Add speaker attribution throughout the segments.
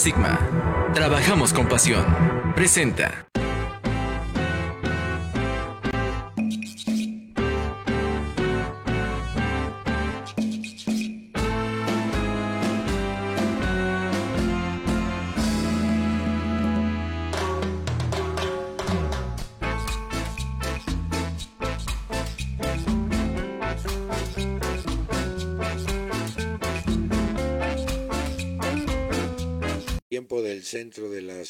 Speaker 1: Sigma. Trabajamos con pasión. Presenta.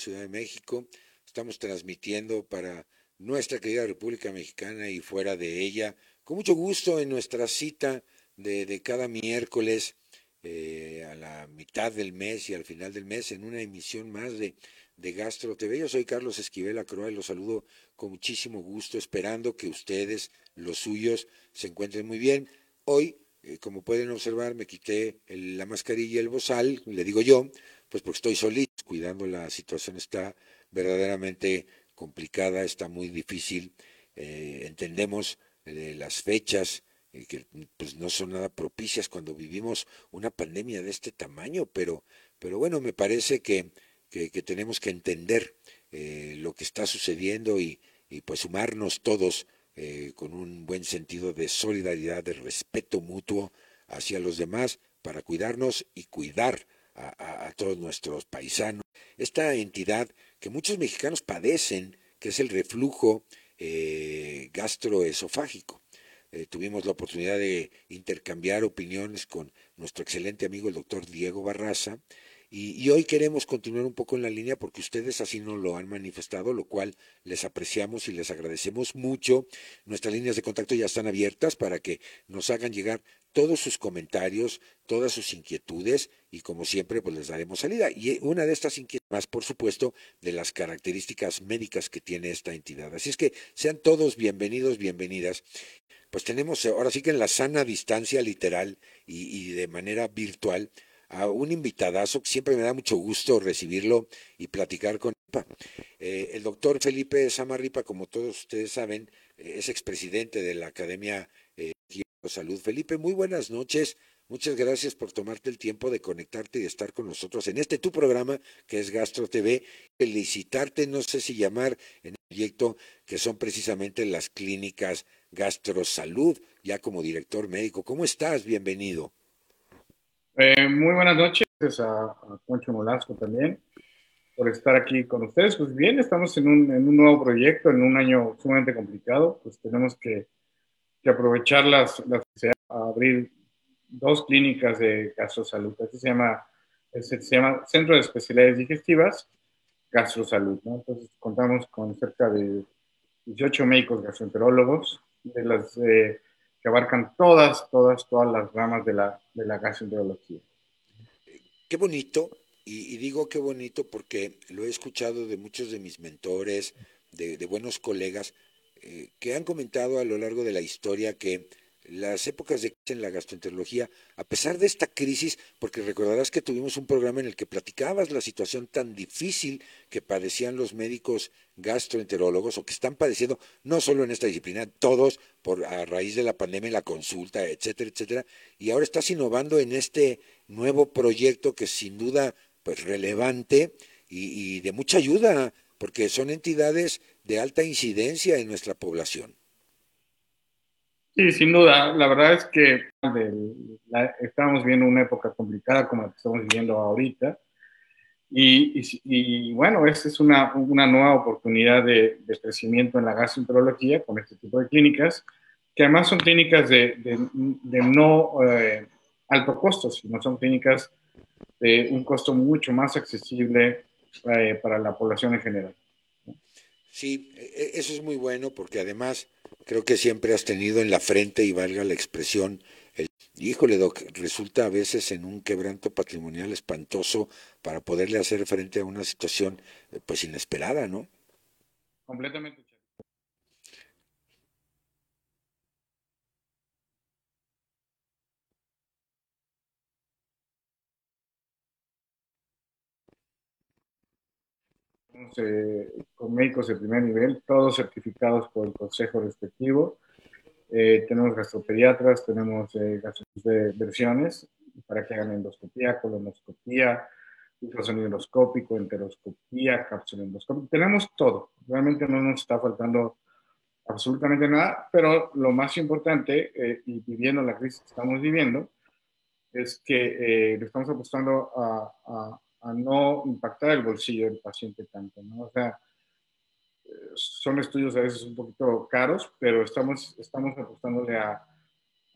Speaker 2: Ciudad de México. Estamos transmitiendo para nuestra querida República Mexicana y fuera de ella, con mucho gusto en nuestra cita de, cada miércoles eh, a la mitad del mes y al final del mes en una emisión más de, de Gastro TV. Yo soy Carlos Esquivel Acroa y los saludo con muchísimo gusto, esperando que ustedes, los suyos, se encuentren muy bien. Hoy, eh, como pueden observar, me quité la mascarilla y el bozal, le digo yo, pues porque estoy solito, cuidando, la situación está verdaderamente complicada, está muy difícil. Eh, entendemos eh, las fechas eh, que pues no son nada propicias cuando vivimos una pandemia de este tamaño, pero, pero bueno, me parece que, que, tenemos que entender lo que está sucediendo y, y pues sumarnos todos con un buen sentido de solidaridad, de respeto mutuo hacia los demás para cuidarnos y cuidar a, todos nuestros paisanos. Esta entidad que muchos mexicanos padecen, que es el reflujo eh, gastroesofágico. Eh, tuvimos la oportunidad de intercambiar opiniones con nuestro excelente amigo el doctor Diego Barraza, y, hoy queremos continuar un poco en la línea porque ustedes así nos lo han manifestado, lo cual les apreciamos y les agradecemos mucho. Nuestras líneas de contacto ya están abiertas para que nos hagan llegar todos sus comentarios, todas sus inquietudes y como siempre pues les daremos salida. Y una de estas inquietudes más, por supuesto, de las características médicas que tiene esta entidad. Así es que sean todos bienvenidos, bienvenidas. Pues tenemos ahora sí que en la sana distancia literal y de manera virtual a un invitadazo siempre me da mucho gusto recibirlo y platicar con eh, el doctor Felipe Samarripa, como todos ustedes saben, eh, es expresidente de la Academia eh, de Salud. Felipe, muy buenas noches. Muchas gracias por tomarte el tiempo de conectarte y estar con nosotros en este tu programa que es Gastro TV. Felicitarte, no sé si llamar en el proyecto que son precisamente las clínicas Gastrosalud, ya como director médico. ¿Cómo estás? Bienvenido.
Speaker 3: Eh, muy buenas noches a, a Molasco también por estar aquí con ustedes. Pues bien, estamos en un, en un nuevo proyecto, en un año sumamente complicado, pues tenemos que, que aprovechar las, las abrir dos clínicas de gastrosalud. Este se llama, este se llama Centro de Especialidades Digestivas, Gastrosalud. ¿no? Entonces contamos con cerca de 18 médicos gastroenterólogos de las... Eh, que abarcan todas, todas, todas las ramas de la, de la gastroenterología.
Speaker 2: Qué bonito, y, digo qué bonito porque lo he escuchado de muchos de mis mentores, de, buenos colegas, eh, que han comentado a lo largo de la historia que las épocas de en la gastroenterología, a pesar de esta crisis, porque recordarás que tuvimos un programa en el que platicabas la situación tan difícil que padecían los médicos gastroenterólogos o que están padeciendo, no solo en esta disciplina, todos por a raíz de la pandemia, la consulta, etcétera, etcétera, y ahora estás innovando en este nuevo proyecto que sin duda pues relevante y de mucha ayuda, porque son entidades de alta incidencia en nuestra población.
Speaker 3: Sí, sin duda. La verdad es que estamos viendo una época complicada como la que estamos viviendo ahorita. Y, bueno, esta es una, nueva oportunidad de, crecimiento en la gastroenterología con este tipo de clínicas, que además son clínicas de, de, no eh, alto costo, sino son clínicas de un costo mucho más accesible eh, para la población en general.
Speaker 2: Sí, e, e, eso es muy bueno porque además creo que siempre has tenido en la frente, y valga la expresión, el, híjole, Doc, resulta a veces en un quebranto patrimonial espantoso para poderle hacer frente a una situación eh, pues inesperada, ¿no?
Speaker 3: Completamente. Eh, con médicos de primer nivel, todos certificados por el consejo respectivo. Eh, tenemos gastropediatras, tenemos eh, de versiones para que hagan endoscopía, colonoscopía, ultrasonido endoscópico, enteroscopía, cápsula endoscópica. Tenemos todo. Realmente no nos está faltando absolutamente nada, pero lo más importante, eh, y viviendo la crisis que estamos viviendo, es que eh, le estamos apostando a, a, a, no impactar el bolsillo del paciente tanto, ¿no? O sea, eh, son estudios a veces un poquito caros, pero estamos, estamos apostándole a,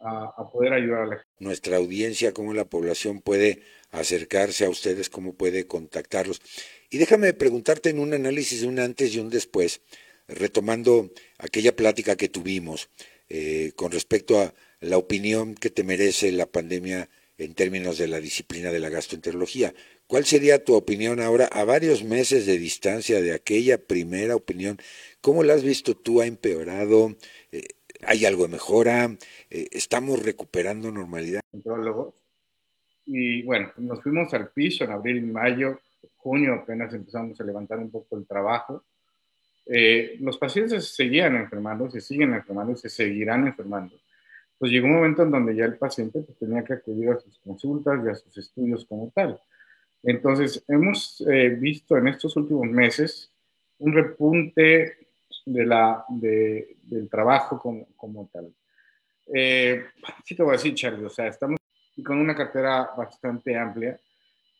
Speaker 3: a, poder ayudar a la.
Speaker 2: Nuestra audiencia, cómo la población puede acercarse a ustedes, cómo puede contactarlos. Y déjame preguntarte en un análisis de un antes y un después, retomando aquella plática que tuvimos eh, con respecto a la opinión que te merece la pandemia en términos de la disciplina de la gastroenterología. ¿Cuál sería tu opinión ahora a varios meses de distancia de aquella primera opinión? ¿Cómo la has visto tú? ¿Ha empeorado? Eh, ¿Hay algo de mejora? Eh, ¿Estamos recuperando normalidad?
Speaker 3: Y bueno, nos fuimos al piso en abril y mayo, junio apenas empezamos a levantar un poco el trabajo. Eh, los pacientes se seguían enfermando, se siguen enfermando y se seguirán enfermando. Pues llegó un momento en donde ya el paciente pues, tenía que acudir a sus consultas y a sus estudios como tal. Entonces, hemos eh, visto en estos últimos meses un repunte de la, de, del trabajo como, como tal. Eh, sí te voy a decir, Charlie, o sea, estamos con una cartera bastante amplia.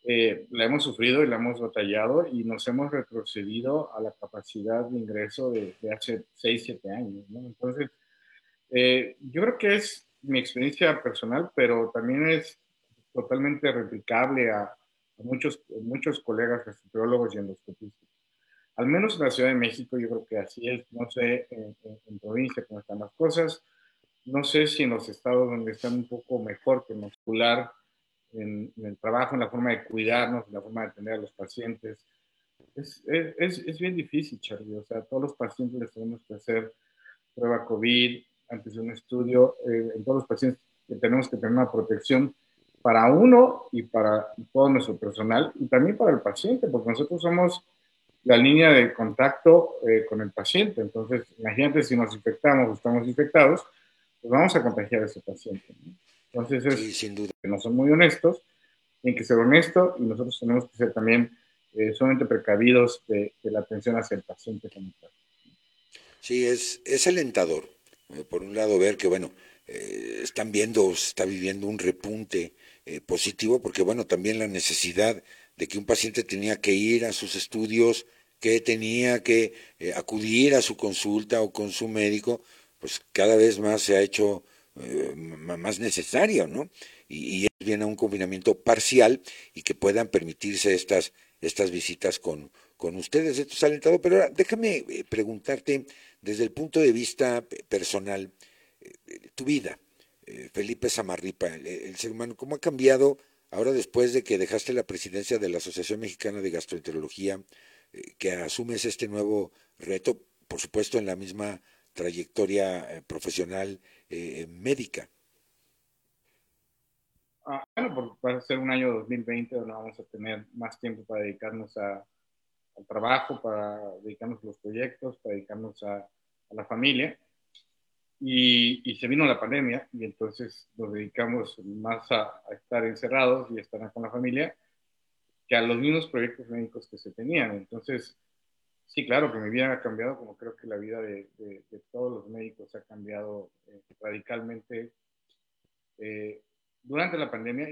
Speaker 3: Eh, la hemos sufrido y la hemos batallado y nos hemos retrocedido a la capacidad de ingreso de, hace 6, 7 años. ¿no? Entonces, eh, yo creo que es mi experiencia personal, pero también es totalmente replicable a, muchos, muchos colegas gastroenterólogos y endoscopistas. Al menos en la Ciudad de México yo creo que así es, no sé en, en, provincia cómo están las cosas, no sé si en los estados donde están un poco mejor que muscular en, en, el trabajo, en la forma de cuidarnos, en la forma de atender a los pacientes. Es, es, es, bien difícil, Charlie. O sea, todos los pacientes les tenemos que hacer prueba COVID antes de un estudio. Eh, en todos los pacientes tenemos que tener una protección para uno y para todo nuestro personal y también para el paciente, porque nosotros somos la línea de contacto eh, con el paciente. Entonces, imagínate si nos infectamos o estamos infectados, pues vamos a contagiar a ese paciente. Entonces, es, sin duda. que no son muy honestos, tienen que ser honestos y nosotros tenemos que ser también eh, sumamente precavidos de, la atención hacia el paciente.
Speaker 2: Sí, es, es alentador. Eh, por un lado, ver que, bueno, eh, están viendo, se está viviendo un repunte positivo, porque, bueno, también la necesidad de que un paciente tenía que ir a sus estudios, que tenía que eh, acudir a su consulta o con su médico, pues cada vez más se ha hecho eh, más necesario, ¿no? Y, y viene a un confinamiento parcial y que puedan permitirse estas, estas visitas con, con ustedes. Esto es alentado, pero ahora déjame eh, preguntarte desde el punto de vista personal, tu vida, Felipe Samarripa, el ser humano, ¿cómo ha cambiado ahora después de que dejaste la presidencia de la Asociación Mexicana de Gastroenterología? Eh, que asumes este nuevo reto, por supuesto en la misma trayectoria eh, profesional eh, médica.
Speaker 3: Ah, bueno, va a ser un año 2020 donde vamos a tener más tiempo para dedicarnos a, al trabajo, para dedicarnos a los proyectos, para dedicarnos a, la familia. Y, se vino la pandemia y entonces nos dedicamos más a, estar encerrados y estar con la familia que a los mismos proyectos médicos que se tenían. Entonces, sí, claro que mi vida ha cambiado, como creo que la vida de, todos los médicos ha cambiado eh, radicalmente eh, durante la pandemia.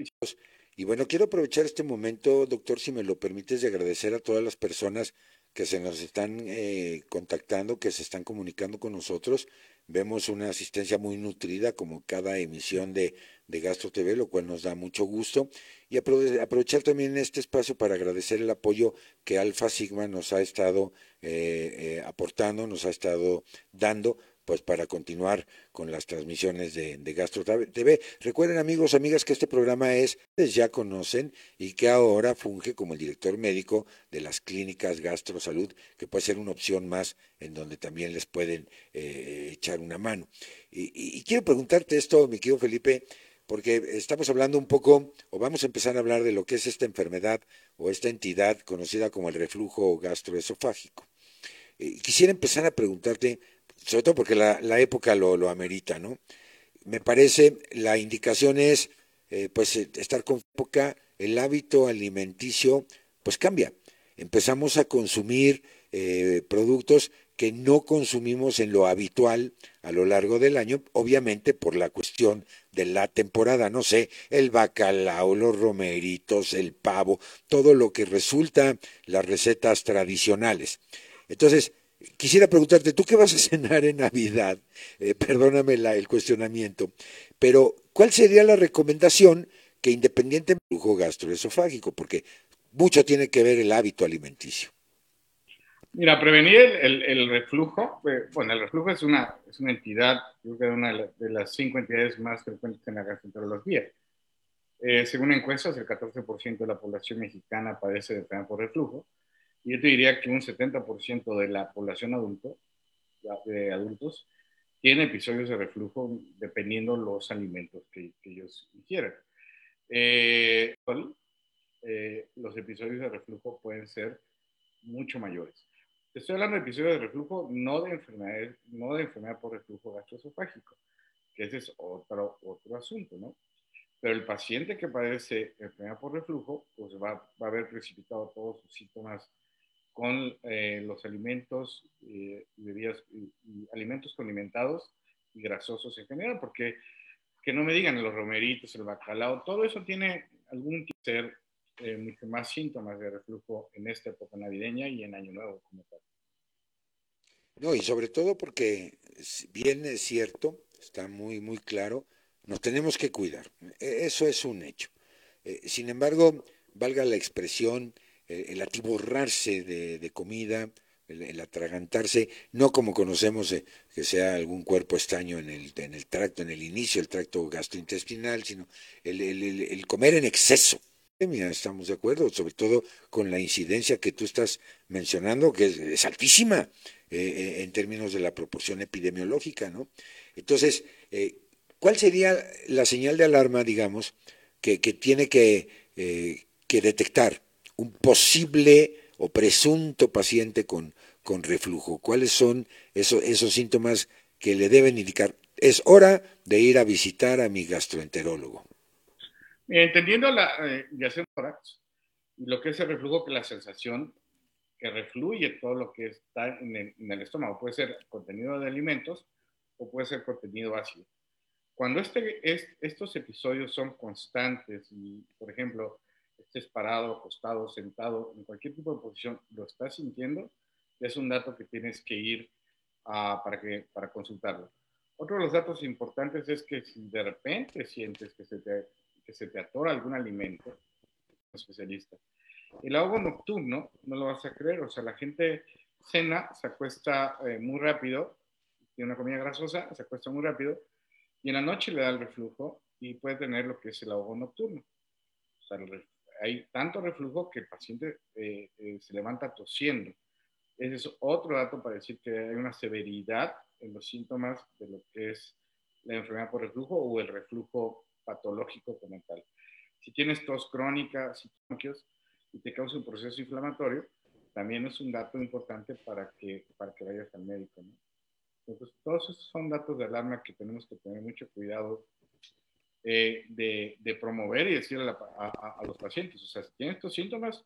Speaker 2: Bueno, quiero aprovechar este momento, doctor, si me lo permites, de agradecer a todas las personas que se nos están eh, contactando, que se están comunicando con nosotros. Vemos una asistencia muy nutrida como cada emisión de, de Gastro TV, lo cual nos da mucho gusto. Y aprovechar también este espacio para agradecer el apoyo que Alfa Sigma nos ha estado eh, eh, aportando, nos ha estado dando pues para continuar con las transmisiones de, de, Gastro TV. Recuerden amigos, amigas, que este programa es, ya conocen, y que ahora funge como el director médico de las clínicas Gastro Salud, que puede ser una opción más en donde también les pueden eh, echar una mano. Y, quiero preguntarte esto, mi querido Felipe, porque estamos hablando un poco, o vamos a empezar a hablar de lo que es esta enfermedad o esta entidad conocida como el reflujo gastroesofágico. Eh, quisiera empezar a preguntarte, sobre todo porque la, la época lo, lo, amerita, ¿no? Me parece, la indicación es, eh, pues, estar con época, el hábito alimenticio pues cambia. Empezamos a consumir eh, productos que no consumimos en lo habitual a lo largo del año, obviamente por la cuestión de la temporada, no sé, el bacalao, los romeritos, el pavo, todo lo que resulta las recetas tradicionales. Entonces, quisiera preguntarte, ¿tú qué vas a cenar en Navidad? Eh, perdóname el cuestionamiento, pero ¿cuál sería la recomendación que independientemente del flujo gastroesofágico? Porque mucho tiene que ver el hábito alimenticio.
Speaker 3: Mira, prevenir el, reflujo, eh, bueno, el reflujo es una, es una entidad, creo que una de las cinco entidades más frecuentes en la gastroenterología. Eh, según encuestas, el 14% de la población mexicana padece de por reflujo, yo te diría que un 70% de la población adulto, de adultos tiene episodios de reflujo dependiendo los alimentos que, ellos ingieren. Eh, eh, los episodios de reflujo pueden ser mucho mayores. Estoy hablando de episodios de reflujo, no de enfermedad, no de enfermedad por reflujo gastroesofágico, que ese es otro, otro asunto, ¿no? Pero el paciente que padece enfermedad por reflujo, pues va, va a haber precipitado todos sus síntomas con eh, los alimentos, eh, bebidas, y, alimentos condimentados y grasosos en general, porque que no me digan los romeritos, el bacalao, todo eso tiene algún que ser eh, mucho más síntomas de reflujo en esta época navideña y en Año Nuevo como tal.
Speaker 2: No, y sobre todo porque bien es cierto, está muy, muy claro, nos tenemos que cuidar. E, eso es un hecho. Eh, sin embargo, valga la expresión, eh, el atiborrarse de, comida, el, atragantarse, no como conocemos que sea algún cuerpo estaño en el, en el tracto, en el inicio, el tracto gastrointestinal, sino el comer en exceso estamos de acuerdo, sobre todo con la incidencia que tú estás mencionando, que es, altísima eh, eh, en términos de la proporción epidemiológica, ¿no? Entonces, eh, ¿cuál sería la señal de alarma, digamos, que, tiene que, detectar un posible o presunto paciente con, con reflujo? ¿Cuáles son esos, esos síntomas que le deben indicar? Es hora de ir a visitar a mi gastroenterólogo.
Speaker 3: Entendiendo la eh, lo que es el reflujo, que la sensación que refluye todo lo que está en el, estómago, puede ser contenido de alimentos o puede ser contenido ácido. Cuando este, estos episodios son constantes y, por ejemplo, estés parado, acostado, sentado, en cualquier tipo de posición, lo estás sintiendo, es un dato que tienes que ir para, que, para consultarlo. Otro de los datos importantes es que si de repente sientes que se te que se te atora algún alimento, especialista. El ahogo nocturno, no lo vas a creer, o sea, la gente cena, se acuesta eh, muy rápido, tiene una comida grasosa, se acuesta muy rápido, y en la noche le da el reflujo y puede tener lo que es el ahogo nocturno. O sea, hay tanto reflujo que el paciente eh, eh, se levanta tosiendo. Ese es otro dato para decir que hay una severidad en los síntomas de lo que es la enfermedad por reflujo o el reflujo patológico como tal. Si tienes tos crónica, si y te causa un proceso inflamatorio, también es un dato importante para que, para que vayas al médico. Entonces, todos esos son datos de alarma que tenemos que tener mucho cuidado eh, de, de, promover y decirle a, a, los pacientes. O sea, si tienen estos síntomas,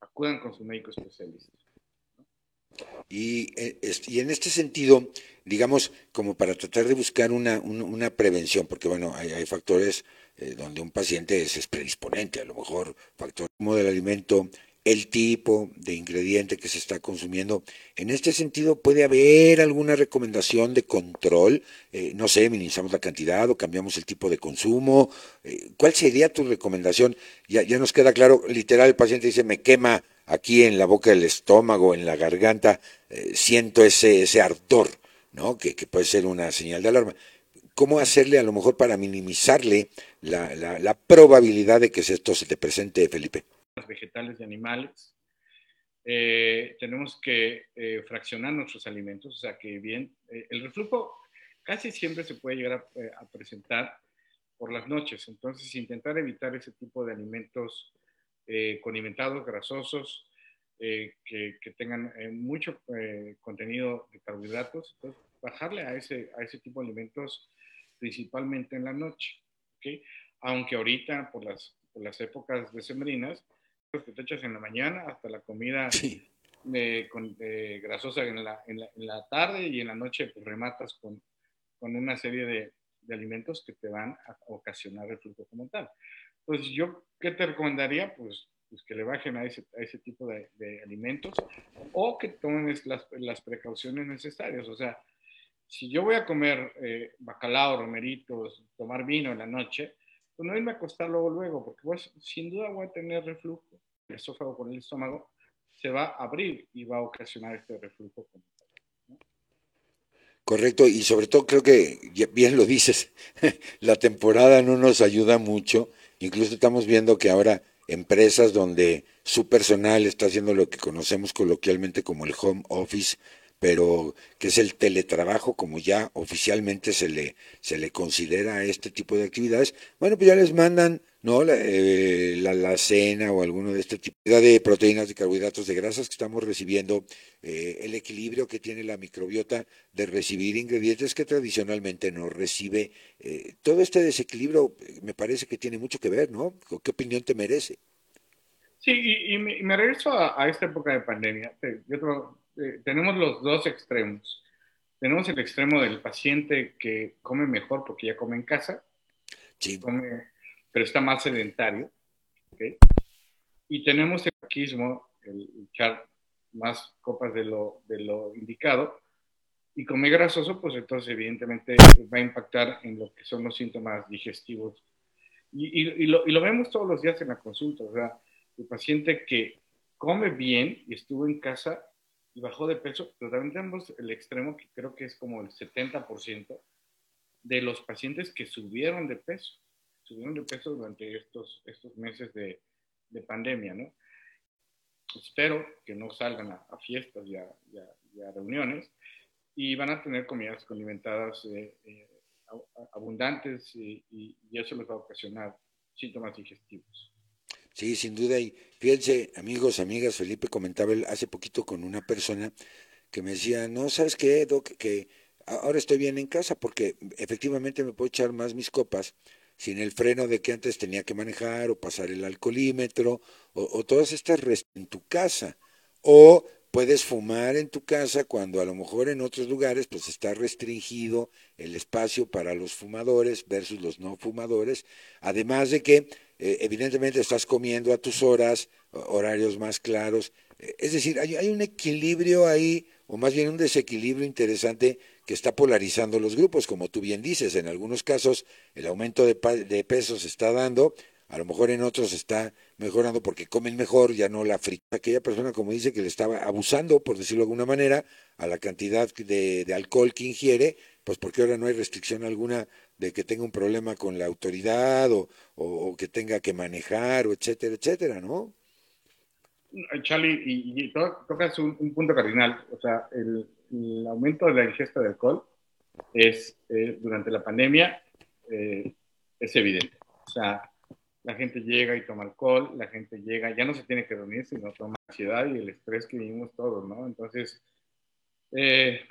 Speaker 3: acudan con su médico especialista.
Speaker 2: Y, eh, y, en este sentido, digamos, como para tratar de buscar una, una, prevención, porque bueno, hay, hay factores eh, donde un paciente es, predisponente, a lo mejor factor como del alimento, el tipo de ingrediente que se está consumiendo. En este sentido, ¿puede haber alguna recomendación de control? Eh, no sé, minimizamos la cantidad o cambiamos el tipo de consumo. ¿Cuál sería tu recomendación? Ya, ya nos queda claro, literal, el paciente dice, me quema aquí en la boca del estómago, en la garganta, eh, siento ese, ese ardor, ¿no? Que, puede ser una señal de alarma. ¿Cómo hacerle a lo mejor para minimizarle la, la, probabilidad de que esto se te presente, Felipe?
Speaker 3: Vegetales y animales. Eh, tenemos que eh, fraccionar nuestros alimentos, o sea que bien, el reflujo casi siempre se puede llegar a, presentar por las noches, entonces intentar evitar ese tipo de alimentos eh, condimentados, grasosos, eh, que, tengan eh, mucho contenido de carbohidratos. Entonces, bajarle a ese, a ese tipo de alimentos principalmente en la noche. Aunque ahorita, por las, por las épocas decembrinas, que te echas en la mañana hasta la comida con, grasosa en la, en, la, tarde y en la noche pues, rematas con, con una serie de, de, alimentos que te van a ocasionar reflujo como tal. Entonces, yo, ¿qué te recomendaría? Pues, pues que le bajen a ese, a ese tipo de, de, alimentos o que tomen las, las, precauciones necesarias. O sea, si yo voy a comer eh, bacalao, romeritos, tomar vino en la noche, pues no irme a acostar luego, luego, porque pues, sin duda voy a tener reflujo. El esófago con el estómago se va a abrir y va a ocasionar este reflujo.
Speaker 2: Correcto, y sobre todo creo que, bien lo dices, la temporada no nos ayuda mucho, incluso estamos viendo que ahora empresas donde su personal está haciendo lo que conocemos coloquialmente como el home office, pero que es el teletrabajo, como ya oficialmente se le, se le considera a este tipo de actividades, bueno, pues ya les mandan ¿no? La, eh, la, cena o alguno de este tipo de proteínas, de carbohidratos, de grasas que estamos recibiendo, eh, el equilibrio que tiene la microbiota de recibir ingredientes que tradicionalmente no recibe. Eh, todo este desequilibrio me parece que tiene mucho que ver, ¿no? ¿Qué opinión te merece?
Speaker 3: Sí, y, me, regreso a, esta época de pandemia. Yo eh, tenemos los dos extremos. Tenemos el extremo del paciente que come mejor porque ya come en casa, pero está más sedentario. Y tenemos el taquismo, el echar más copas de lo, de lo indicado. Y comer grasoso, pues entonces evidentemente va a impactar en lo que son los síntomas digestivos. Y, y, lo, y lo vemos todos los días en la consulta. O sea, el paciente que come bien y estuvo en casa y bajó de peso, pero también tenemos el extremo que creo que es como el 70% de los pacientes que subieron de peso, subieron de peso durante estos, estos meses de, de pandemia, ¿no? Espero que no salgan a, fiestas y a, reuniones y van a tener comidas condimentadas eh, eh, abundantes y, eso les va a ocasionar síntomas digestivos.
Speaker 2: Sí, sin duda. Y fíjense, amigos, amigas, Felipe comentaba hace poquito con una persona que me decía, no, ¿sabes qué, Doc? Que ahora estoy bien en casa porque efectivamente me puedo echar más mis copas sin el freno de que antes tenía que manejar o pasar el alcoholímetro o, todas estas en tu casa. O puedes fumar en tu casa cuando a lo mejor en otros lugares pues está restringido el espacio para los fumadores versus los no fumadores. Además de que eh, evidentemente estás comiendo a tus horas, horarios más claros. Eh, es decir, hay, un equilibrio ahí, o más bien un desequilibrio interesante que está polarizando los grupos, como tú bien dices. En algunos casos el aumento de, de peso se está dando, a lo mejor en otros está mejorando porque comen mejor, ya no la frita. Aquella persona, como dice, que le estaba abusando, por decirlo de alguna manera, a la cantidad de, de alcohol que ingiere, pues porque ahora no hay restricción alguna de que tenga un problema con la autoridad o, o, que tenga que manejar, o etcétera, etcétera, ¿no?
Speaker 3: Charlie, y, tocas un, punto cardinal, o sea, el, aumento de la ingesta de alcohol es, eh, durante la pandemia, eh, es evidente. O sea, la gente llega y toma alcohol, la gente llega, ya no se tiene que dormir, sino toma ansiedad y el estrés que vivimos todos, ¿no? Entonces, eh,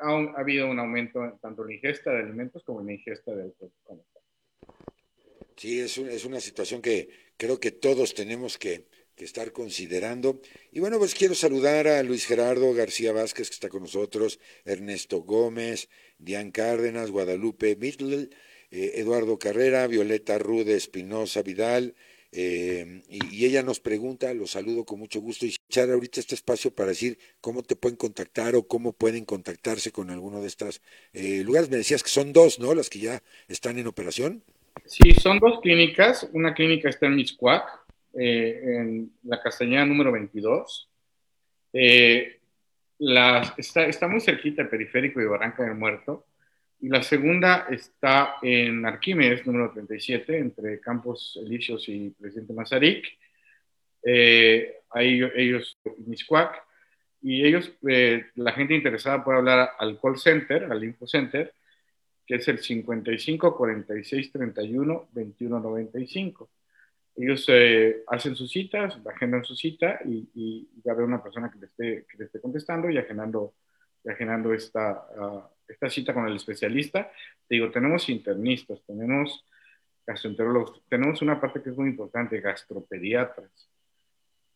Speaker 3: ha, habido un aumento tanto en la ingesta de alimentos como en la ingesta de alcohol.
Speaker 2: Sí, es, es una situación que creo que todos tenemos que, estar considerando. Y bueno, pues quiero saludar a Luis Gerardo García Vázquez, que está con nosotros, Ernesto Gómez, Diane Cárdenas, Guadalupe Mittel, eh, Eduardo Carrera, Violeta Rude Espinosa Vidal, eh, y, ella nos pregunta, lo saludo con mucho gusto, y echar ahorita este espacio para decir cómo te pueden contactar o cómo pueden contactarse con alguno de estos eh, lugares. Me decías que son dos, ¿no? Las que ya están en operación.
Speaker 3: Sí, son dos clínicas. Una clínica está en Miscuac, eh, en la Castañeda número 22. La, está, está muy cerquita del periférico de Barranca del Muerto. Y la segunda está en Arquímedes, número 37, entre Campos Elíseos y Presidente Mazarik. Eh, ahí ellos, Miscuac, y ellos, eh, la gente interesada puede hablar al call center, al info center, que es el 55 46 31 21 95. Ellos eh, hacen sus citas, agendan su cita y, y, va a haber una persona que le esté, que le esté contestando y agendando, y agendando esta, uh, esta cita con el especialista, digo, tenemos internistas, tenemos gastroenterólogos, tenemos una parte que es muy importante, gastropediatras.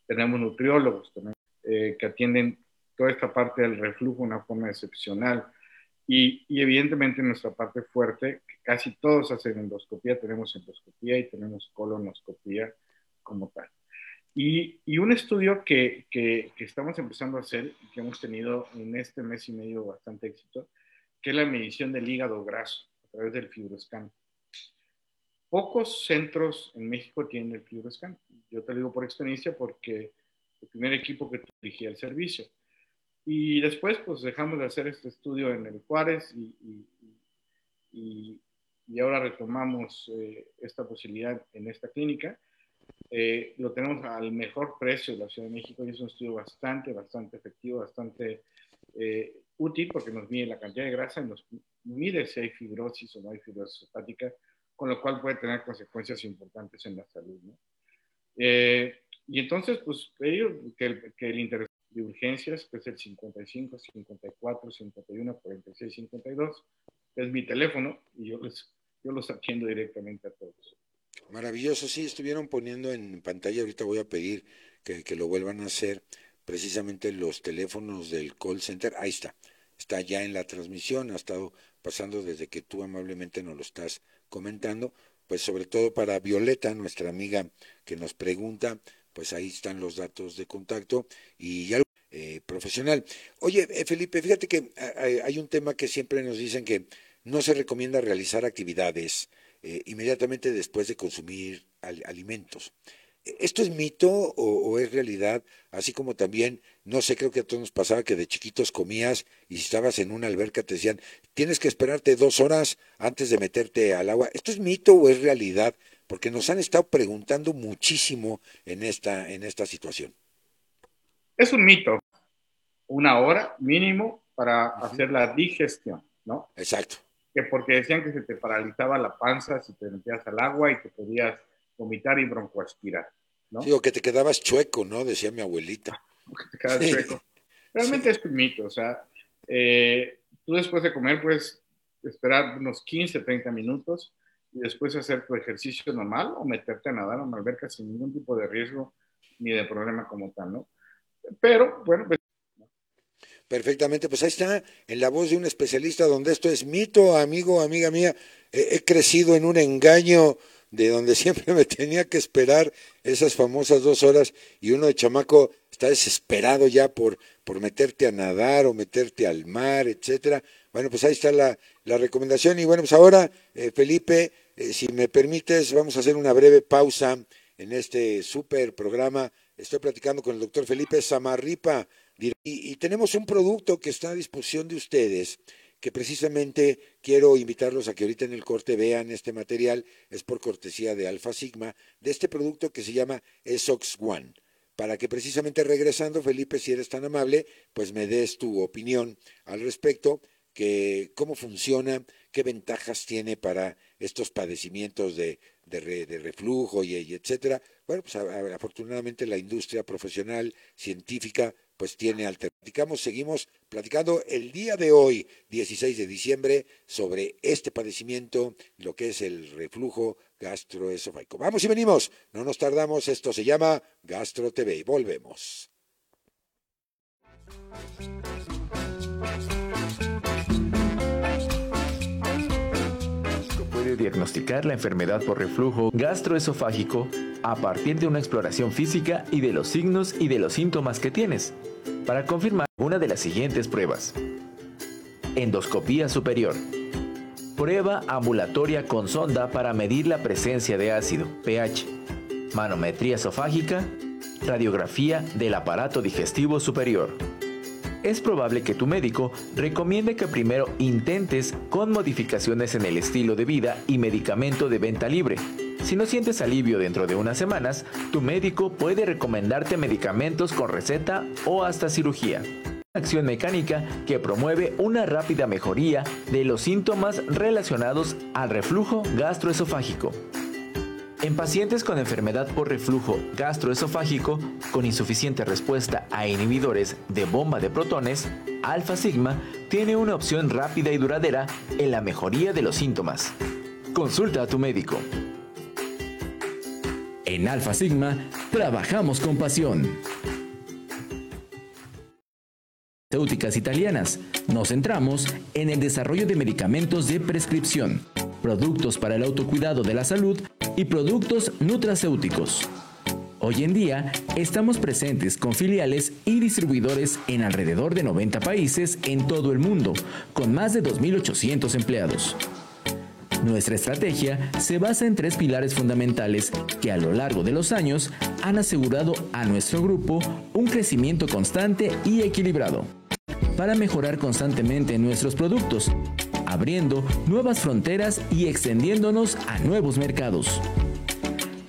Speaker 3: tenemos nutriólogos eh, que atienden toda esta parte del reflujo de una forma excepcional. Y, y, evidentemente nuestra parte fuerte, que casi todos hacen endoscopía, tenemos endoscopía y tenemos colonoscopía como tal. Y, y un estudio que, que, que, estamos empezando a hacer que hemos tenido en este mes y medio bastante éxito, que es la medición del hígado graso a través del fibroscan. Pocos centros en México tienen el fibroscan. Yo te lo digo por experiencia porque el primer equipo que dirigía el servicio. Y después, pues dejamos de hacer este estudio en el Juárez y, y, y ahora retomamos eh, esta posibilidad en esta clínica. Eh, lo tenemos al mejor precio de la Ciudad de México y es un estudio bastante, bastante efectivo, bastante eh, útil porque nos mide la cantidad de grasa y nos mide si hay fibrosis o no hay fibrosis hepática, con lo cual puede tener consecuencias importantes en la salud. ¿no? y entonces, pues, que que el interés de urgencias, que es el 55, 54, 51, 46, 52. Es mi teléfono y yo, les, yo los atiendo directamente a todos.
Speaker 2: Maravilloso, sí, estuvieron poniendo en pantalla, ahorita voy a pedir que, que lo vuelvan a hacer, precisamente los teléfonos del call center, ahí está, está ya en la transmisión, ha estado pasando desde que tú amablemente nos lo estás comentando, pues sobre todo para Violeta, nuestra amiga que nos pregunta, pues ahí están los datos de contacto y ya eh, profesional. Oye, eh, Felipe, fíjate que eh, hay un tema que siempre nos dicen que no se recomienda realizar actividades inmediatamente después de consumir alimentos. ¿Esto es mito o, es realidad? Así como también, no sé, creo que a todos nos pasaba que de chiquitos comías y si estabas en una alberca te decían, tienes que esperarte dos horas antes de meterte al agua. ¿Esto es mito o es realidad? Porque nos han estado preguntando muchísimo en esta, en esta situación.
Speaker 3: Es un mito, una hora mínimo para hacer la digestión, ¿no?
Speaker 2: Exacto.
Speaker 3: Que porque decían que se te paralizaba la panza si te metías al agua y que podías vomitar y broncoaspirar, ¿no?
Speaker 2: Sí, o que te quedabas chueco, ¿no? Decía mi abuelita.
Speaker 3: que te quedabas chueco. Realmente es un mito, o sea, eh, tú después de comer puedes esperar unos 15, 30 minutos y después hacer tu ejercicio normal o meterte a nadar en una alberca sin ningún tipo de riesgo ni de problema como tal, ¿no? Pero, bueno, pues...
Speaker 2: Perfectamente, pues ahí está, en la voz de un especialista donde esto es mito, amigo, amiga mía. he crecido en un engaño de donde siempre me tenía que esperar esas famosas dos horas y uno de chamaco está desesperado ya por, por meterte a nadar o meterte al mar, etcétera. Bueno, pues ahí está la, la recomendación. Y bueno, pues ahora, eh, Felipe, eh, si me permites, vamos a hacer una breve pausa en este súper programa Estoy platicando con el doctor Felipe Samarripa y, tenemos un producto que está a disposición de ustedes que precisamente quiero invitarlos a que ahorita en el corte vean este material, es por cortesía de Alfa Sigma, de este producto que se llama ESOX One, para que precisamente regresando, Felipe, si eres tan amable, pues me des tu opinión al respecto, que cómo funciona, qué ventajas tiene para estos padecimientos de, de, reflujo y, y, etcétera. Bueno, pues afortunadamente la industria profesional, científica, pues tiene alternativas. Seguimos platicando el día de hoy, 16 de diciembre, sobre este padecimiento, lo que es el reflujo gastroesofágico. Vamos y venimos, no nos tardamos, esto se llama Gastro TV. Volvemos
Speaker 1: diagnosticar la enfermedad por reflujo gastroesofágico a partir de una exploración física y de los signos y de los síntomas que tienes, para confirmar una de las siguientes pruebas. Endoscopía superior. Prueba ambulatoria con sonda para medir la presencia de ácido, pH. Manometría esofágica. Radiografía del aparato digestivo superior es probable que tu médico recomiende que primero intentes con modificaciones en el estilo de vida y medicamento de venta libre. Si no sientes alivio dentro de unas semanas, tu médico puede recomendarte medicamentos con receta o hasta cirugía. Acción mecánica que promueve una rápida mejoría de los síntomas relacionados al reflujo gastroesofágico. En pacientes con enfermedad por reflujo gastroesofágico con insuficiente respuesta a inhibidores de bomba de protones, Alpha Sigma tiene una opción rápida y duradera en la mejoría de los síntomas. Consulta a tu médico. En Alfa Sigma trabajamos con pasión. Farmacéuticas italianas. Nos centramos en el desarrollo de medicamentos de prescripción, productos para el autocuidado de la salud y productos nutracéuticos. Hoy en día estamos presentes con filiales y distribuidores en alrededor de 90 países en todo el mundo, con más de 2.800 empleados. Nuestra estrategia se basa en tres pilares fundamentales que a lo largo de los años han asegurado a nuestro grupo un crecimiento constante y equilibrado para mejorar constantemente nuestros productos, abriendo nuevas fronteras y extendiéndonos a nuevos mercados.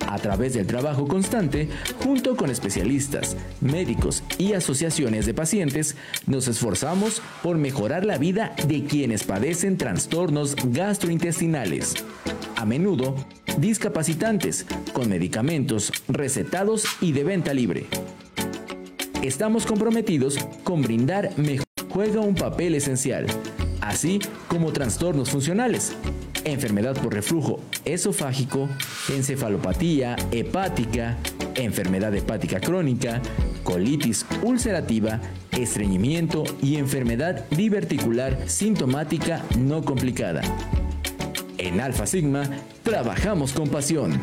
Speaker 1: A través del trabajo constante, junto con especialistas, médicos y asociaciones de pacientes, nos esforzamos por mejorar la vida de quienes padecen trastornos gastrointestinales, a menudo discapacitantes, con medicamentos recetados y de venta libre. Estamos comprometidos con brindar mejor. Juega un papel esencial, así como trastornos funcionales, enfermedad por reflujo esofágico, encefalopatía hepática, enfermedad hepática crónica, colitis ulcerativa, estreñimiento y enfermedad diverticular sintomática no complicada. En Alfa Sigma trabajamos con pasión.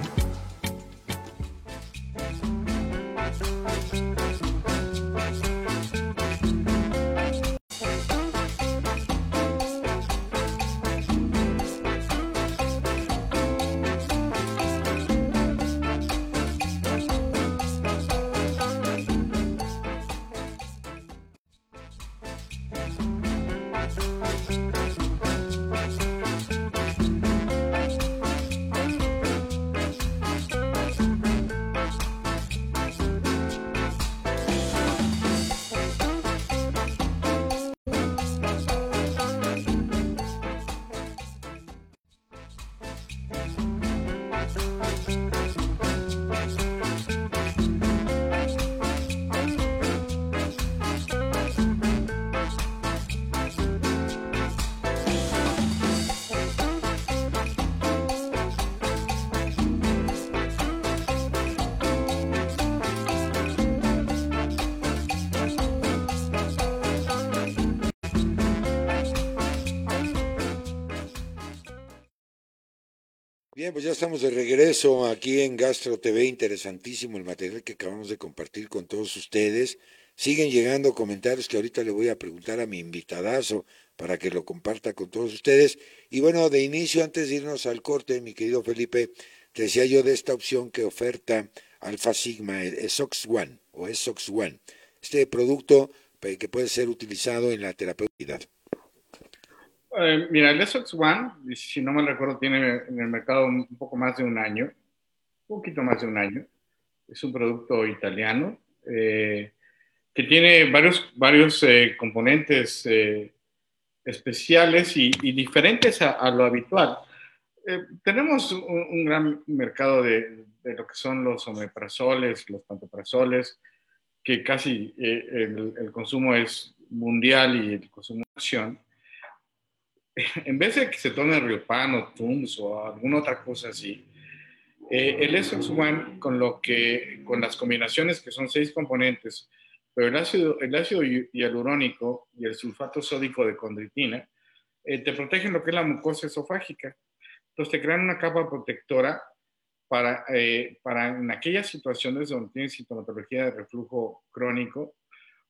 Speaker 2: Bien, pues ya estamos de regreso aquí en Gastro TV, interesantísimo el material que acabamos de compartir con todos ustedes. Siguen llegando comentarios que ahorita le voy a preguntar a mi invitadazo para que lo comparta con todos ustedes. Y bueno, de inicio, antes de irnos al corte, mi querido Felipe, te decía yo de esta opción que oferta Alfa Sigma, ESOX One o ESOX One, este producto que puede ser utilizado en la terapia.
Speaker 3: Eh, mira, el SOX One, si no me recuerdo, tiene en el mercado un poco más de un año, un poquito más de un año. Es un producto italiano eh, que tiene varios, varios eh, componentes especiales y, diferentes a, lo habitual. tenemos un, gran mercado de, de, lo que son los omeprazoles, los pantoprazoles, que casi el, el, consumo es mundial y el consumo de acción en vez de que se tome Riopan o Tums o alguna otra cosa así, eh, el Essex One con lo que, con las combinaciones que son seis componentes, pero el ácido, el ácido hialurónico y el sulfato sódico de condritina, eh, te protegen lo que es la mucosa esofágica. Entonces te crean una capa protectora para, eh, para en aquellas situaciones donde tienes sintomatología de reflujo crónico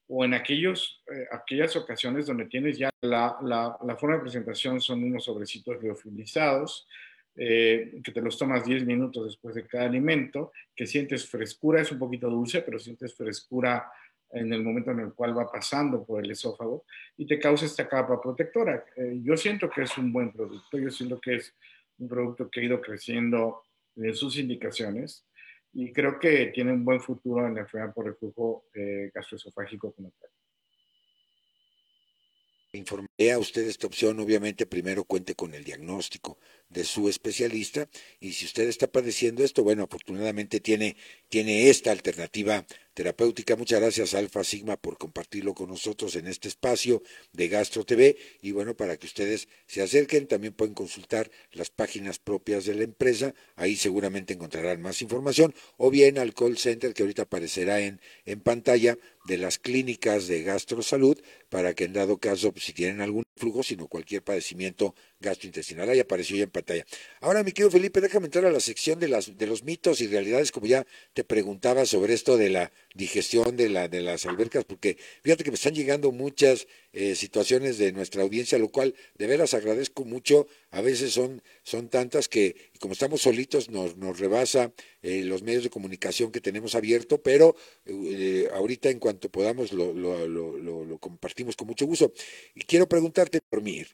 Speaker 3: o en aquellos, eh, aquellas ocasiones donde tienes ya la, la, forma de presentación son unos sobrecitos liofilizados, eh, que te los tomas 10 minutos después de cada alimento, que sientes frescura, es un poquito dulce, pero sientes frescura en el momento en el cual va pasando por el esófago y te causa esta capa protectora. Eh, yo siento que es un buen producto, yo siento que es un producto que ha ido creciendo en sus indicaciones y creo que tiene un buen futuro en la enfermedad por reflujo eh, gastroesofágico como tal.
Speaker 2: Informaré a usted esta opción, obviamente primero cuente con el diagnóstico de su especialista. Y si usted está padeciendo esto, bueno, afortunadamente tiene, tiene esta alternativa terapéutica. Muchas gracias Alfa Sigma por compartirlo con nosotros en este espacio de Gastro TV y bueno, para que ustedes se acerquen, también pueden consultar las páginas propias de la empresa, ahí seguramente encontrarán más información o bien al call center que ahorita aparecerá en, en pantalla de las clínicas de gastrosalud para que en dado caso, pues, si tienen algún flujo, sino cualquier padecimiento gastrointestinal, ahí apareció ya en pantalla. Ahora, mi querido Felipe, déjame entrar a la sección de, las, de los mitos y realidades, como ya te preguntaba sobre esto de la digestión de, la, de las albercas, porque fíjate que me están llegando muchas eh, situaciones de nuestra audiencia, lo cual de veras agradezco mucho. A veces son, son tantas que, como estamos solitos, nos, nos rebasa eh, los medios de comunicación que tenemos abierto, pero eh, ahorita en cuanto podamos lo, lo, lo, lo, compartimos con mucho gusto. Y quiero preguntarte, dormir,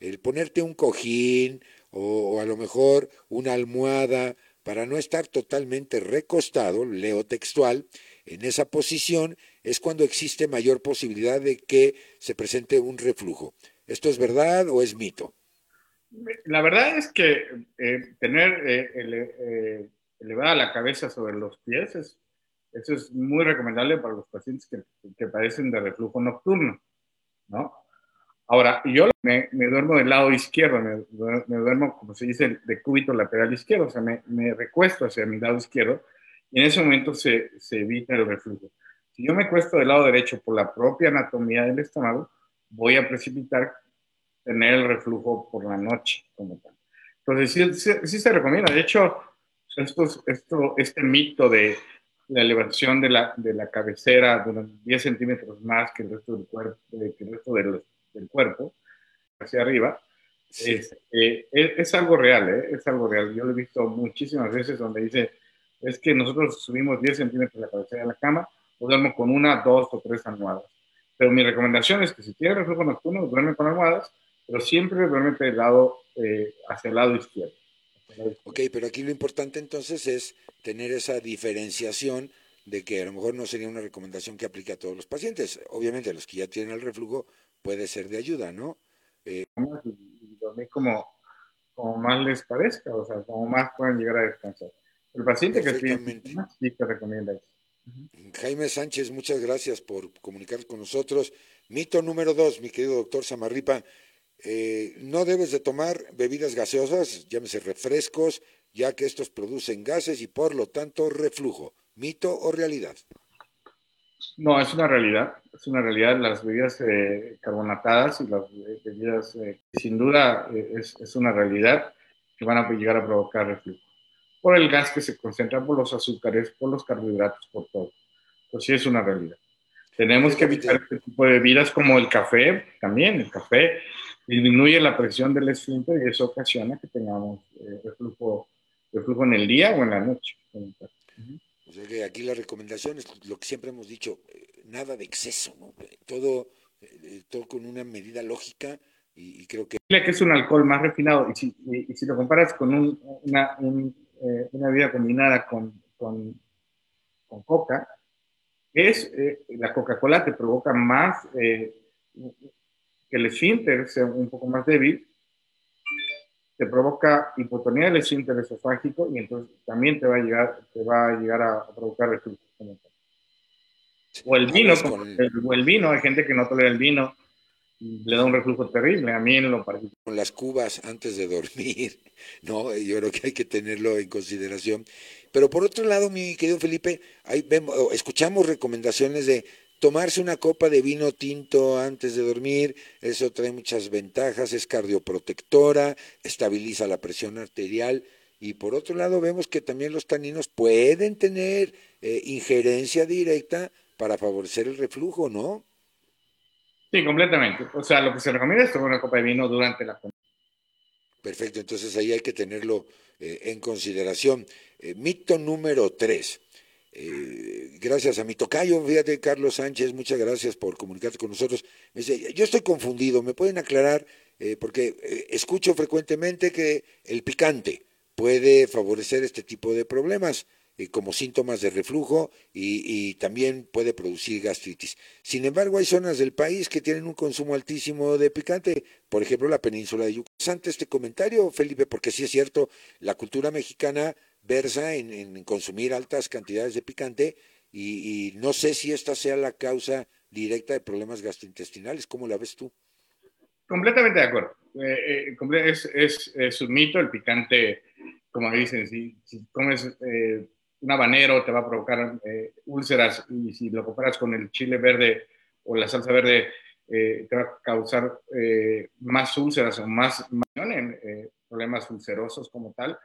Speaker 2: el ponerte un cojín o, a lo mejor una almohada para no estar totalmente recostado, leo textual, en esa posición es cuando existe mayor posibilidad de que se presente un reflujo. ¿Esto es verdad o es mito?
Speaker 3: La verdad es que eh, tener eh, eh, elevada la cabeza sobre los pies, es, eso es muy recomendable para los pacientes que, que padecen de reflujo nocturno, ¿no? Ahora, yo me, duermo del lado izquierdo, me, duermo, como se dice, de cúbito lateral izquierdo, o sea, me, me recuesto hacia mi lado izquierdo y en ese momento se, se evita el reflujo. Si yo me cuesto del lado derecho por la propia anatomía del estómago, voy a precipitar tener el reflujo por la noche como tal. Entonces, sí, sí, se recomienda. De hecho, esto, este mito de la elevación de la, de la cabecera de unos 10 centímetros más que el resto del cuerpo, que el resto del, del cuerpo, hacia arriba, es, eh, es, algo real, ¿eh? es algo real. Yo lo he visto muchísimas veces donde dice, es que nosotros subimos 10 centímetros la cabecera de la cama, podemos con una, dos o tres almohadas. Pero mi recomendación es que si tienes reflujo nocturno, duerme con almohadas, pero siempre duerme del lado, eh, hacia el lado izquierdo.
Speaker 2: Ok, pero aquí lo importante entonces es tener esa diferenciación de que a lo mejor no sería una recomendación que aplique a todos los pacientes. Obviamente, los que ya tienen el reflujo puede ser de ayuda, ¿no?
Speaker 3: Eh, y dormir como, como más les parezca, o sea, como más pueden llegar a descansar. El paciente que tiene sí te recomienda eso.
Speaker 2: Jaime Sánchez, muchas gracias por comunicar con nosotros. Mito número dos, mi querido doctor Samarripa, eh, no debes de tomar bebidas gaseosas, llámese refrescos, ya que estos producen gases y por lo tanto reflujo. ¿Mito o realidad?
Speaker 3: No, es una realidad. Es una realidad. Las bebidas eh, carbonatadas y las bebidas, eh, sin duda, es, es, una realidad que van a llegar a provocar reflujo por el gas que se concentra por los azúcares, por los carbohidratos, por todo. Pues sí es una realidad. Tenemos que evitar este tipo de bebidas como el café, también el café disminuye la presión del esfínter y eso ocasiona que tengamos eh, reflujo, reflujo, en el día o en la noche.
Speaker 2: O sea que aquí la recomendación es lo que siempre hemos dicho, eh, nada de exceso, ¿no? todo, eh, todo con una medida lógica y, creo que...
Speaker 3: que es un alcohol más refinado y si, lo comparas con un, una, un eh, una bebida combinada con, con, coca, es eh, la Coca-Cola te provoca más eh, que el esfínter sea un poco más débil, te provoca hipotonía del esfínter esofágico y entonces también te va a llegar, te va a, llegar a, provocar reflujo. O el vino, o el vino, hay gente que no tolera el vino, le da un reflujo terrible, a mí en lo particular.
Speaker 2: Con las cubas antes de dormir, ¿no? Yo creo que hay que tenerlo en consideración. Pero por otro lado, mi querido Felipe, ahí vemos, escuchamos recomendaciones de tomarse una copa de vino tinto antes de dormir, eso trae muchas ventajas, es cardioprotectora, estabiliza la presión arterial. Y por otro lado, vemos que también los taninos pueden tener eh, injerencia directa para favorecer el reflujo, ¿no?
Speaker 3: Sí, completamente. O sea, lo que se recomienda es tomar una copa de vino durante la comida.
Speaker 2: Perfecto, entonces ahí hay que tenerlo eh, en consideración. Eh, mito número tres. Eh, gracias a mi tocayo, fíjate, Carlos Sánchez, muchas gracias por comunicarte con nosotros. Me dice, yo estoy confundido, ¿me pueden aclarar? porque escucho frecuentemente que el picante puede favorecer este tipo de problemas. eh, como síntomas de reflujo y, también puede producir gastritis. Sin embargo, hay zonas del país que tienen un consumo altísimo de picante, por ejemplo, la península de Yucatán. Ante este comentario, Felipe, porque sí es cierto, la cultura mexicana versa en, consumir altas cantidades de picante y, no sé si esta sea la causa directa de problemas gastrointestinales. ¿Cómo la ves tú?
Speaker 3: Completamente de acuerdo. Eh, eh, es, un mito, el picante, como dicen, si, comes un habanero te va a provocar eh, úlceras y si lo comparas con el chile verde o la salsa verde eh, te va a causar eh, más úlceras o más problemas ulcerosos como tal.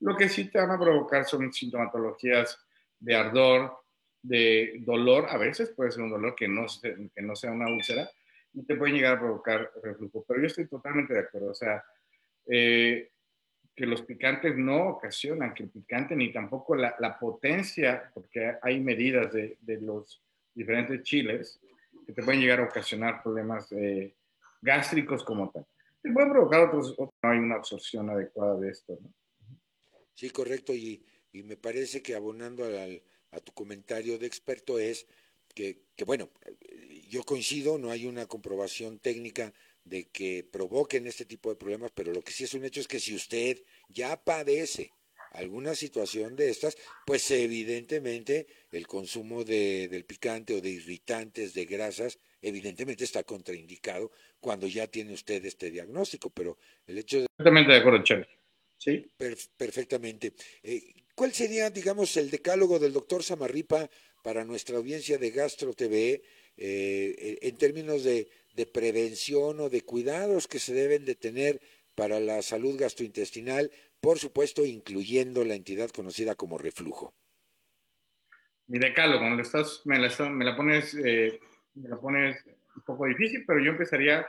Speaker 3: Lo que sí te van a provocar son sintomatologías de ardor, de dolor, a veces puede ser un dolor que no, que no sea una úlcera, y te puede llegar a provocar reflujo. Pero yo estoy totalmente de acuerdo. O sea, que los picantes no ocasionan que el picante ni tampoco la, potencia, porque hay medidas de, los diferentes chiles que te pueden llegar a ocasionar problemas eh, gástricos como tal. Te pueden provocar otros, no hay una absorción adecuada de esto. ¿no?
Speaker 2: Sí, correcto, y, me parece que abonando a tu comentario de experto es que, que, bueno, yo coincido, no hay una comprobación técnica de que provoquen este tipo de problemas, pero lo que sí es un hecho es que si usted ya padece alguna situación de estas, pues evidentemente el consumo de, del picante o de irritantes, de grasas, evidentemente está contraindicado cuando ya tiene usted este diagnóstico, pero el hecho de...
Speaker 3: Perfectamente de acuerdo, Chávez.
Speaker 2: Sí. perfectamente. Eh, ¿Cuál sería, digamos, el decálogo del doctor Samarripa para nuestra audiencia de Gastro TV eh, en términos de de prevención o de cuidados que se deben de tener para la salud gastrointestinal, por supuesto incluyendo la entidad conocida como reflujo.
Speaker 3: Mi decálogo, me, estás, me, la, me la pones, eh, me la pones un poco difícil, pero yo empezaría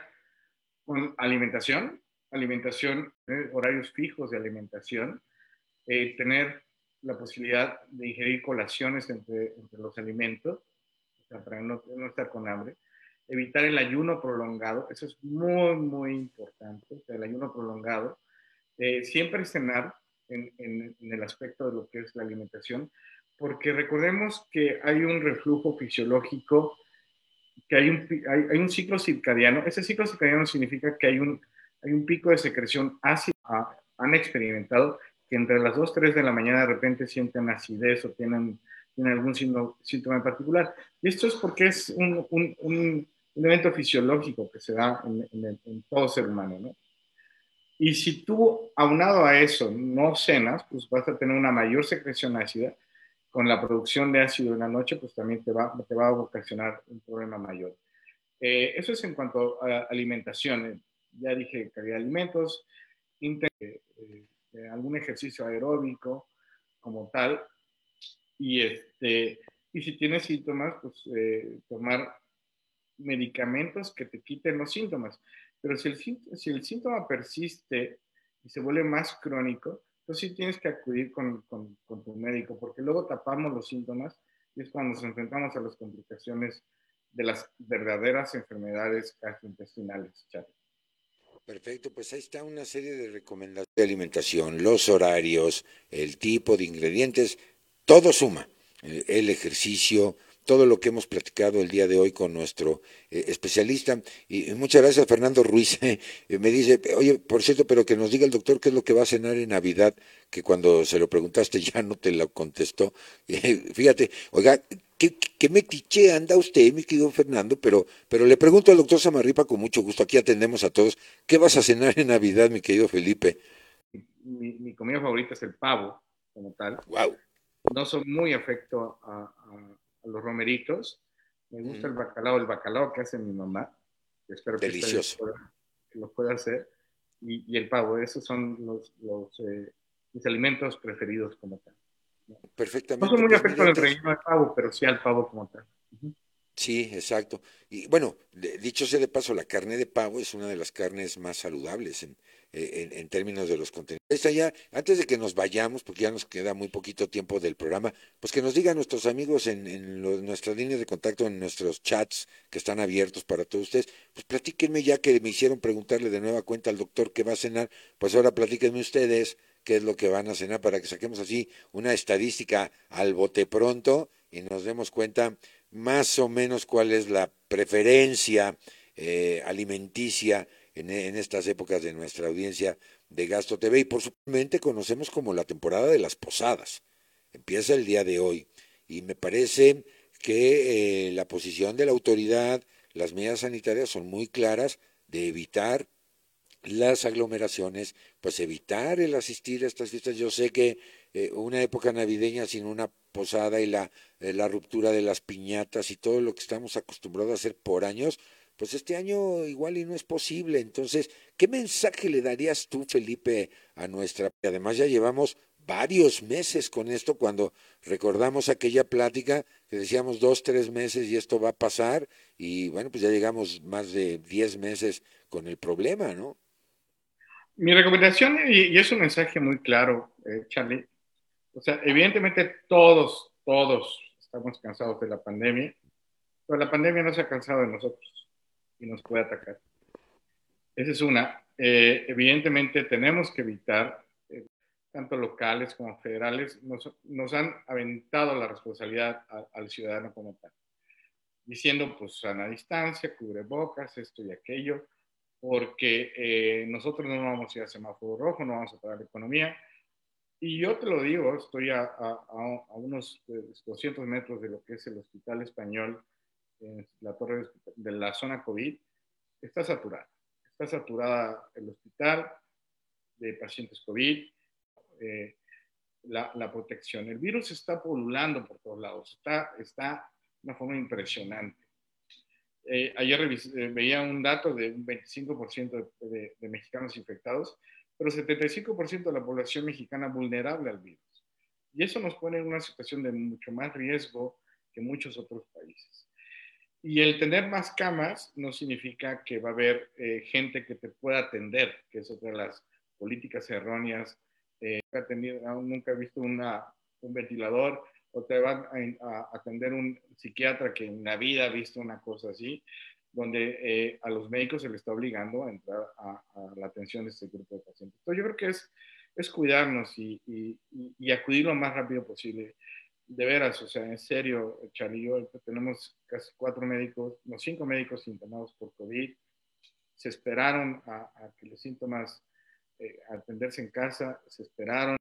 Speaker 3: con alimentación, alimentación, eh, horarios fijos de alimentación, eh, tener la posibilidad de ingerir colaciones entre, entre los alimentos, para no, no estar con hambre evitar el ayuno prolongado, eso es muy, muy importante, el ayuno prolongado. Eh, siempre cenar en, en, el aspecto de lo que es la alimentación, porque recordemos que hay un reflujo fisiológico, que hay un, hay, hay un ciclo circadiano. Ese ciclo circadiano significa que hay un, hay un pico de secreción ácida. Han experimentado que entre las 2, 3 de la mañana de repente sienten acidez o tienen, algún síntoma en particular. Y esto es porque es un, un evento fisiológico que se da en, todo ser humano, ¿no? Y si tú, aunado a eso, no cenas, pues vas a tener una mayor secreción ácida. Con la producción de ácido en la noche, pues también te va, a ocasionar un problema mayor. Eh, eso es en cuanto a alimentación. Ya dije calidad de alimentos, eh, eh, algún ejercicio aeróbico como tal. Y, este, y si tienes síntomas, pues tomar medicamentos que te quiten los síntomas. Pero si el, si el síntoma persiste y se vuelve más crónico, entonces sí tienes que acudir con, con, tu médico, porque luego tapamos los síntomas y es cuando nos enfrentamos a las complicaciones de las verdaderas enfermedades gastrointestinales.
Speaker 2: Perfecto, pues ahí está una serie de recomendaciones de alimentación, los horarios, el tipo de ingredientes, todo suma. El ejercicio, todo lo que hemos platicado el día de hoy con nuestro eh, especialista. Y, muchas gracias, Fernando Ruiz. Eh, me dice, oye, por cierto, pero que nos diga el doctor qué es lo que va a cenar en Navidad, que cuando se lo preguntaste ya no te lo contestó. fíjate, oiga, ¿qué, qué metiche anda usted, mi querido Fernando? Pero, pero le pregunto al doctor Samarripa con mucho gusto, aquí atendemos a todos, ¿qué vas a cenar en Navidad, mi querido Felipe?
Speaker 3: Mi, comida favorita es el pavo, como tal.
Speaker 2: Wow.
Speaker 3: No soy muy afecto a a los romeritos. Me gusta el bacalao, el bacalao que hace mi mamá.
Speaker 2: Espero Delicioso.
Speaker 3: Que, lo pueda hacer. Y, el pavo, esos son los, eh, mis alimentos preferidos como tal.
Speaker 2: Perfectamente.
Speaker 3: No soy muy pues, afecto al relleno de pavo, pero sí al pavo como tal.
Speaker 2: Sí, exacto. Y bueno, dicho sea de paso, la carne de pavo es una de las carnes más saludables en, eh, en, términos de los contenidos. Ya, antes de que nos vayamos, porque ya nos queda muy poquito tiempo del programa, pues que nos digan nuestros amigos en, en nuestras líneas de contacto, en nuestros chats que están abiertos para todos ustedes, pues platíquenme ya que me hicieron preguntarle de nueva cuenta al doctor qué va a cenar, pues ahora platíquenme ustedes qué es lo que van a cenar para que saquemos así una estadística al bote pronto y nos demos cuenta más o menos cuál es la preferencia eh, alimenticia en, estas épocas de nuestra audiencia de Gasto TV y por supuesto conocemos como la temporada de las posadas. Empieza el día de hoy y me parece que eh, la posición de la autoridad, las medidas sanitarias son muy claras de evitar las aglomeraciones, pues evitar el asistir a estas fiestas. Yo sé que eh, una época navideña sin una posada y la, eh, la ruptura de las piñatas y todo lo que estamos acostumbrados a hacer por años, pues este año igual y no es posible. Entonces, ¿qué mensaje le darías tú, Felipe, a nuestra... Además ya llevamos varios meses con esto cuando recordamos aquella plática que decíamos dos, tres meses y esto va a pasar y bueno, pues ya llegamos más de diez meses con el problema, ¿no?
Speaker 3: Mi recomendación, y, es un mensaje muy claro, eh, Charlie, o sea, evidentemente todos, todos estamos cansados de la pandemia, pero la pandemia no se ha cansado de nosotros y nos puede atacar. Esa es una. Eh, evidentemente tenemos que evitar tanto locales como federales, nos, nos han aventado la responsabilidad al ciudadano como tal, diciendo pues a la distancia, cubrebocas, esto y aquello, porque eh, nosotros no vamos a ir a semáforo rojo, no vamos a parar la economía. Y yo te lo digo, estoy a, a, a unos 200 metros de lo que es el Hospital Español, en la torre de la zona COVID, está saturada. Está saturada el hospital de pacientes COVID, eh, la, la, protección. El virus está pululando por todos lados, está, está de una forma impresionante. Eh, ayer eh, veía un dato de un 25% de, mexicanos infectados, pero 75% de la población mexicana vulnerable al virus. Y eso nos pone en una situación de mucho más riesgo que muchos otros países. Y el tener más camas no significa que va a haber gente que te pueda atender, que es otra de las políticas erróneas eh, nunca he visto un ventilador o te van a, atender un psiquiatra que en la vida ha visto una cosa así, donde eh, a los médicos se les está obligando a entrar a, la atención de este grupo de pacientes. Entonces yo creo que es, es cuidarnos y, y, y, acudir lo más rápido posible. De veras, o sea, en serio, Charlie, yo tenemos casi cuatro médicos, no, cinco médicos internados por COVID. Se esperaron a, a que los síntomas eh, atenderse en casa, se esperaron.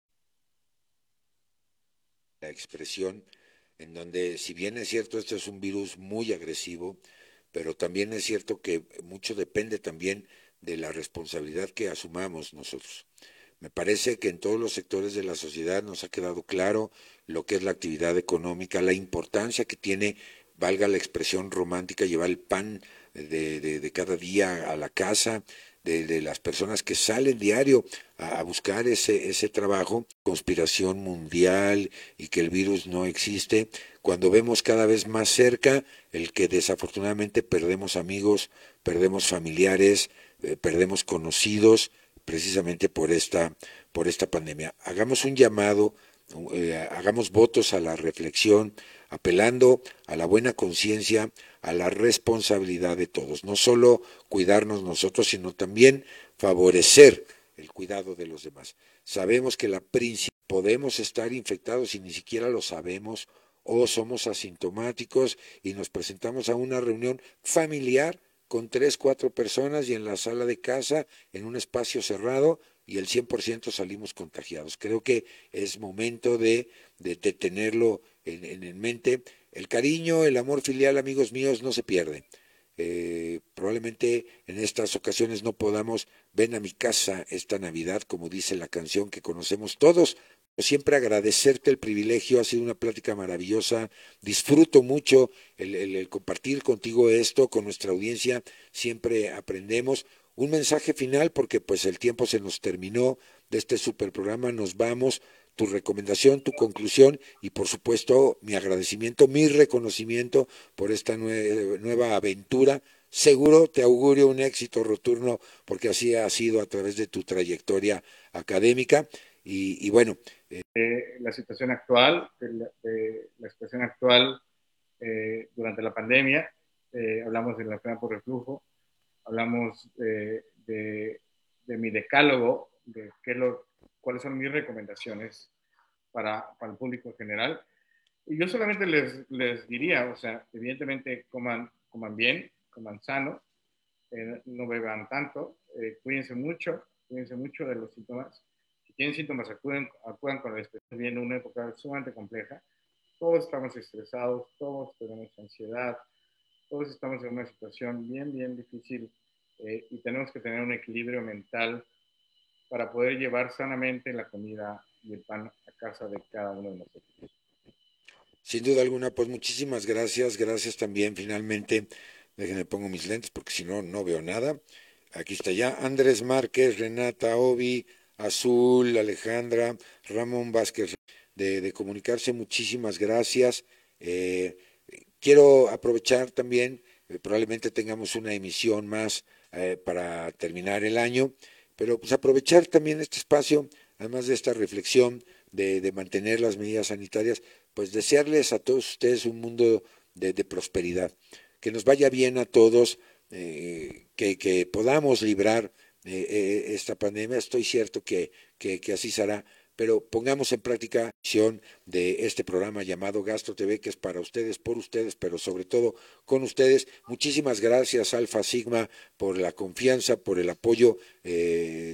Speaker 2: Expresión en donde, si bien es cierto, esto es un virus muy agresivo, pero también es cierto que mucho depende también de la responsabilidad que asumamos nosotros. Me parece que en todos los sectores de la sociedad nos ha quedado claro lo que es la actividad económica, la importancia que tiene, valga la expresión romántica, llevar el pan de, de, cada día a la casa, de, las personas que salen diario a, buscar ese, ese trabajo, conspiración mundial y que el virus no existe, cuando vemos cada vez más cerca el que desafortunadamente perdemos amigos, perdemos familiares, eh, perdemos conocidos, precisamente por esta, por esta pandemia. Hagamos un llamado, eh, hagamos votos a la reflexión, apelando a la buena conciencia, a la responsabilidad de todos, no solo cuidarnos nosotros, sino también favorecer el cuidado de los demás. Sabemos que la podemos estar infectados y ni siquiera lo sabemos o somos asintomáticos y nos presentamos a una reunión familiar con tres, cuatro personas y en la sala de casa, en un espacio cerrado, y el 100% salimos contagiados. Creo que es momento de, de, tenerlo en, en, mente el cariño, el amor filial, amigos míos, no se pierde. Eh, probablemente en estas ocasiones no podamos ven a mi casa esta Navidad, como dice la canción que conocemos todos. Siempre agradecerte el privilegio, ha sido una plática maravillosa. Disfruto mucho el, el compartir contigo esto, con nuestra audiencia. Siempre aprendemos. Un mensaje final, porque pues el tiempo se nos terminó de este super programa. Nos vamos tu recomendación, tu conclusión y por supuesto mi agradecimiento, mi reconocimiento por esta nueva aventura. Seguro te augurio un éxito roturno porque así ha sido a través de tu trayectoria académica y, bueno.
Speaker 3: Eh, la situación actual, la situación actual eh, durante la pandemia, eh, hablamos de la enfermedad por reflujo, hablamos de, de mi decálogo, de qué es lo cuáles son mis recomendaciones para, para el público en general. Y yo solamente les, les diría, o sea, evidentemente coman, coman bien, coman sano, eh, no beban tanto, eh, cuídense mucho, cuídense mucho de los síntomas. Si tienen síntomas, acuden, acudan con el especialista. Viene una época sumamente compleja. Todos estamos estresados, todos tenemos ansiedad, todos estamos en una situación bien, bien difícil eh, y tenemos que tener un equilibrio mental para poder llevar sanamente la comida y el pan a casa de cada uno de nosotros.
Speaker 2: Sin duda alguna, pues muchísimas gracias. Gracias también, finalmente. Déjenme pongo mis lentes porque si no, no veo nada. Aquí está ya Andrés Márquez, Renata Obi, Azul, Alejandra, Ramón Vázquez, de, comunicarse. Muchísimas gracias. Eh, quiero aprovechar también, eh, probablemente tengamos una emisión más eh, para terminar el año, pero pues aprovechar también este espacio, además de esta reflexión de, mantener las medidas sanitarias, pues desearles a todos ustedes un mundo de, prosperidad, que nos vaya bien a todos, eh, que, podamos librar eh, eh, esta pandemia. Estoy cierto que, que, así será, pero pongamos en práctica de este programa llamado Gastro TV, que es para ustedes, por ustedes, pero sobre todo con ustedes. Muchísimas gracias, Alfa Sigma, por la confianza, por el apoyo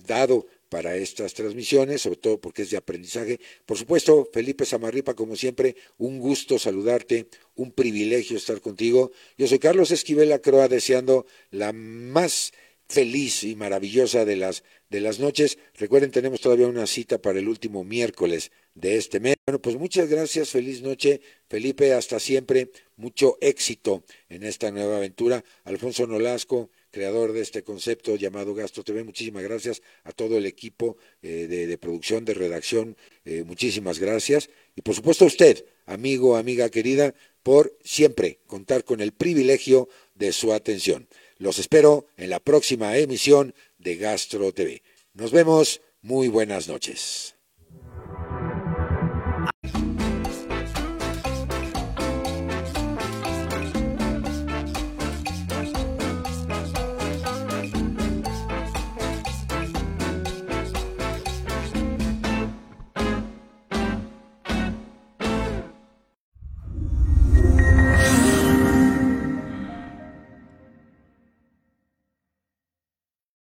Speaker 2: dado para estas transmisiones, sobre todo porque es de aprendizaje. Por supuesto, Felipe Samarripa, como siempre, un gusto saludarte, un privilegio estar contigo. Yo soy Carlos Esquivel Acroa, deseando la más feliz y maravillosa de las, de las noches. Recuerden, tenemos todavía una cita para el último miércoles de este mes. Bueno, pues muchas gracias, feliz noche. Felipe, hasta siempre, mucho éxito en esta nueva aventura. Alfonso Nolasco, creador de este concepto llamado Gasto TV. Muchísimas gracias a todo el equipo eh, de, producción, de redacción. Eh, muchísimas gracias. Y por supuesto a usted, amigo, amiga querida, por siempre contar con el privilegio de su atención. Los espero en la próxima emisión de Gastro TV. Nos vemos. Muy buenas noches.